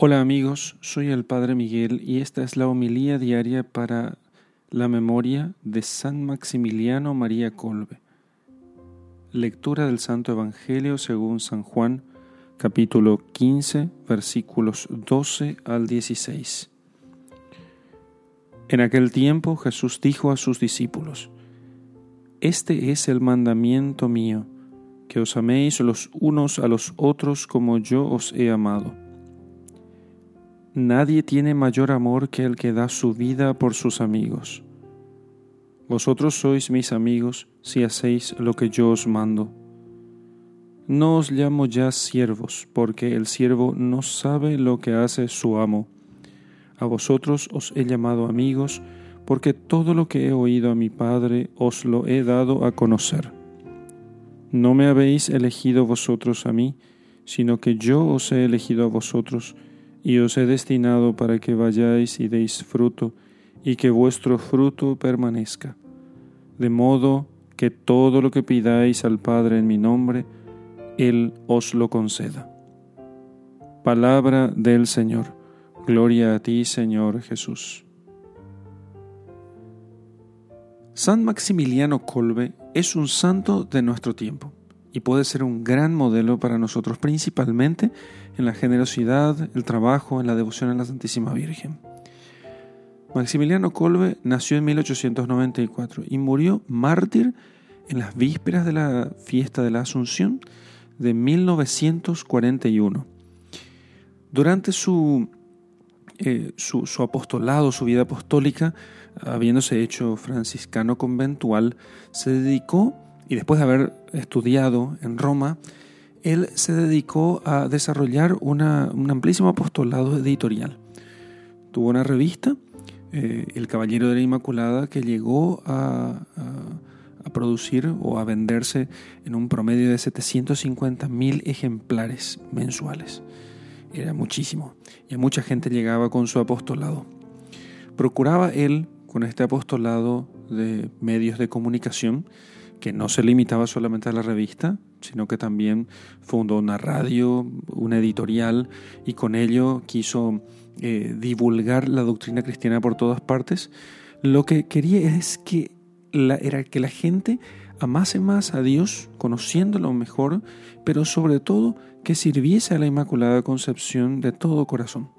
Hola amigos, soy el Padre Miguel y esta es la homilía diaria para la memoria de San Maximiliano María Colbe. Lectura del Santo Evangelio según San Juan, capítulo 15, versículos 12 al 16. En aquel tiempo Jesús dijo a sus discípulos, Este es el mandamiento mío, que os améis los unos a los otros como yo os he amado Nadie tiene mayor amor que el que da su vida por sus amigos. Vosotros sois mis amigos si hacéis lo que yo os mando. No os llamo ya siervos, porque el siervo no sabe lo que hace su amo. A vosotros os he llamado amigos, porque todo lo que he oído a mi Padre os lo he dado a conocer. No me habéis elegido vosotros a mí, sino que yo os he elegido a vosotros, y os he destinado para que vayáis y deis fruto, y que vuestro fruto permanezca, de modo que todo lo que pidáis al Padre en mi nombre, Él os lo conceda. Palabra del Señor. Gloria a ti, Señor Jesús. San Maximiliano Colbe es un santo de nuestro tiempo y puede ser un gran modelo para nosotros, principalmente en la generosidad, el trabajo, en la devoción a la Santísima Virgen. Maximiliano Kolbe nació en 1894 y murió mártir en las vísperas de la fiesta de la Asunción de 1941. Durante su, eh, su, su apostolado, su vida apostólica, habiéndose hecho franciscano conventual, se dedicó y después de haber estudiado en Roma, él se dedicó a desarrollar un amplísimo apostolado editorial. Tuvo una revista, eh, El Caballero de la Inmaculada, que llegó a, producir o a venderse en un promedio de 750.000 ejemplares mensuales. Era muchísimo. Y mucha gente llegaba con su apostolado. Procuraba él, con este apostolado de medios de comunicación, que no se limitaba solamente a la revista, sino que también fundó una radio, una editorial, y con ello quiso eh, divulgar la doctrina cristiana por todas partes. Lo que quería es que era que la gente amase más a Dios, conociéndolo mejor, pero sobre todo que sirviese a la Inmaculada Concepción de todo corazón.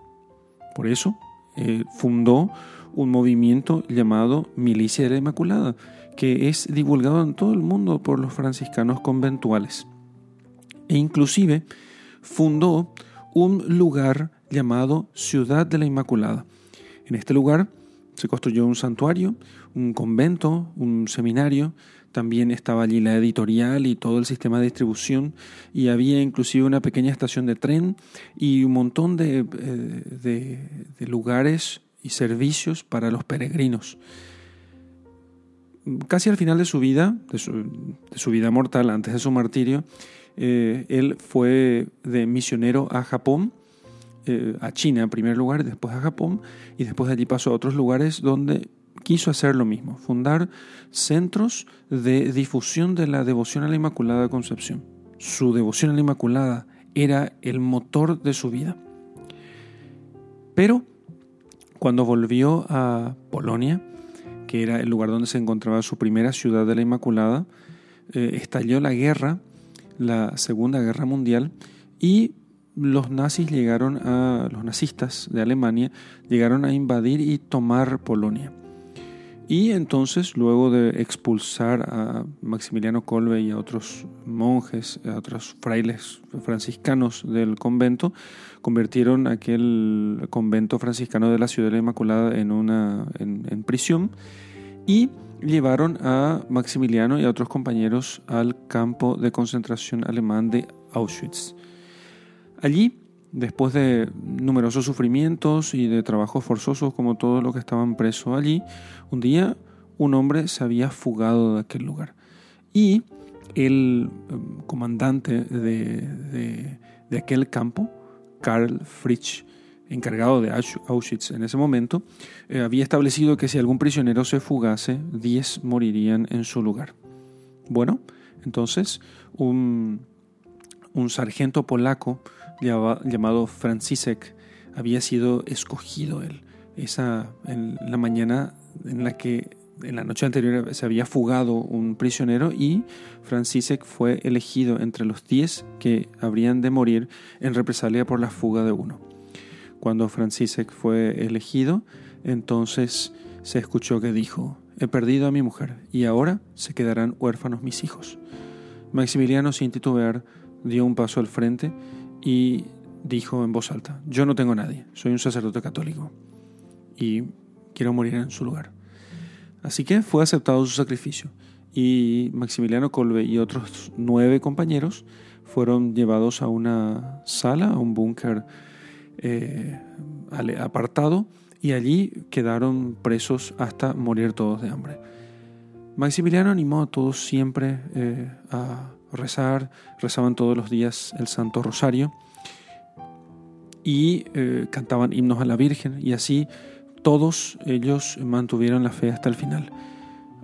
Por eso eh, fundó un movimiento llamado Milicia de la Inmaculada, que es divulgado en todo el mundo por los franciscanos conventuales. E inclusive fundó un lugar llamado Ciudad de la Inmaculada. En este lugar se construyó un santuario, un convento, un seminario, también estaba allí la editorial y todo el sistema de distribución y había inclusive una pequeña estación de tren y un montón de, eh, de lugares y servicios para los peregrinos casi al final de su vida, de su, vida mortal, antes de su martirio, eh, él fue de misionero a Japón, eh, a China en primer lugar, después a Japón, y después de allí pasó a otros lugares donde quiso hacer lo mismo, fundar centros de difusión de la devoción a la Inmaculada Concepción. Su devoción a la Inmaculada era el motor de su vida. Pero cuando volvió a Polonia, que era el lugar donde se encontraba su primera ciudad de la Inmaculada, eh, estalló la guerra, la Segunda Guerra Mundial, y los nazis llegaron a, los nazistas de Alemania llegaron a invadir y tomar Polonia. Y entonces, luego de expulsar a Maximiliano Kolbe y a otros monjes, a otros frailes franciscanos del convento, convirtieron aquel convento franciscano de la Ciudad de la Inmaculada en una en, prisión y llevaron a Maximiliano y a otros compañeros al campo de concentración alemán de Auschwitz. Allí Después de numerosos sufrimientos y de trabajos forzosos como todos los que estaban presos allí, un día un hombre se había fugado de aquel lugar. Y el em, comandante de, aquel campo, Karl Fritsch, encargado de Auschwitz en ese momento, eh, había establecido que si algún prisionero se fugase, 10 morirían en su lugar. Bueno, entonces un, un sargento polaco llamado Franciszek había sido escogido él. Esa, en la mañana en la que en la noche anterior se había fugado un prisionero y Francisek fue elegido entre los diez que habrían de morir en represalia por la fuga de uno. Cuando Francisek fue elegido, entonces se escuchó que dijo, he perdido a mi mujer y ahora se quedarán huérfanos mis hijos. Maximiliano, sin titubear, dio un paso al frente y dijo en voz alta, yo no tengo nadie, soy un sacerdote católico y quiero morir en su lugar. Así que fue aceptado su sacrificio y Maximiliano Colbe y otros nueve compañeros fueron llevados a una sala, a un búnker eh, apartado y allí quedaron presos hasta morir todos de hambre. Maximiliano animó a todos siempre eh, a rezar, rezaban todos los días el Santo Rosario y eh, cantaban himnos a la Virgen y así todos ellos mantuvieron la fe hasta el final.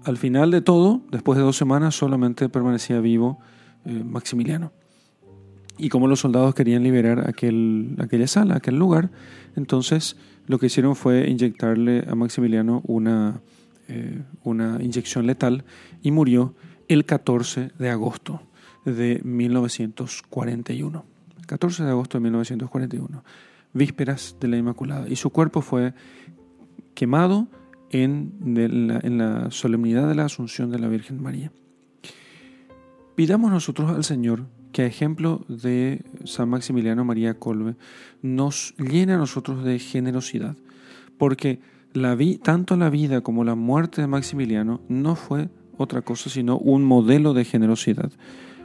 Al final de todo, después de dos semanas, solamente permanecía vivo eh, Maximiliano. Y como los soldados querían liberar aquel, aquella sala, aquel lugar, entonces lo que hicieron fue inyectarle a Maximiliano una, eh, una inyección letal y murió el 14 de agosto de 1941. 14 de agosto de 1941, vísperas de la Inmaculada. Y su cuerpo fue quemado en, la, en la solemnidad de la Asunción de la Virgen María. Pidamos nosotros al Señor que a ejemplo de San Maximiliano María Colbe nos llene a nosotros de generosidad, porque la vi, tanto la vida como la muerte de Maximiliano no fue otra cosa sino un modelo de generosidad,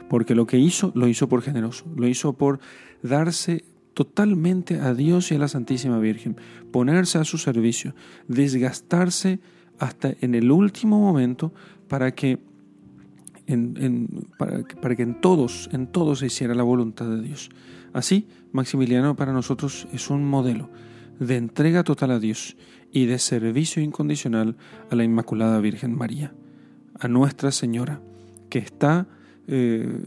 porque lo que hizo lo hizo por generoso, lo hizo por darse totalmente a Dios y a la Santísima Virgen, ponerse a su servicio, desgastarse hasta en el último momento para que para, que en todos, en todos se hiciera la voluntad de Dios. Así, Maximiliano para nosotros es un modelo de entrega total a Dios y de servicio incondicional a la Inmaculada Virgen María, a Nuestra Señora, que está eh,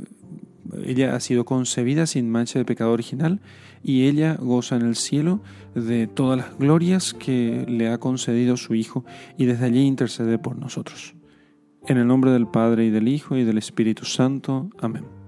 ella ha sido concebida sin mancha de pecado original y ella goza en el cielo de todas las glorias que le ha concedido su Hijo y desde allí intercede por nosotros. En el nombre del Padre y del Hijo y del Espíritu Santo. Amén.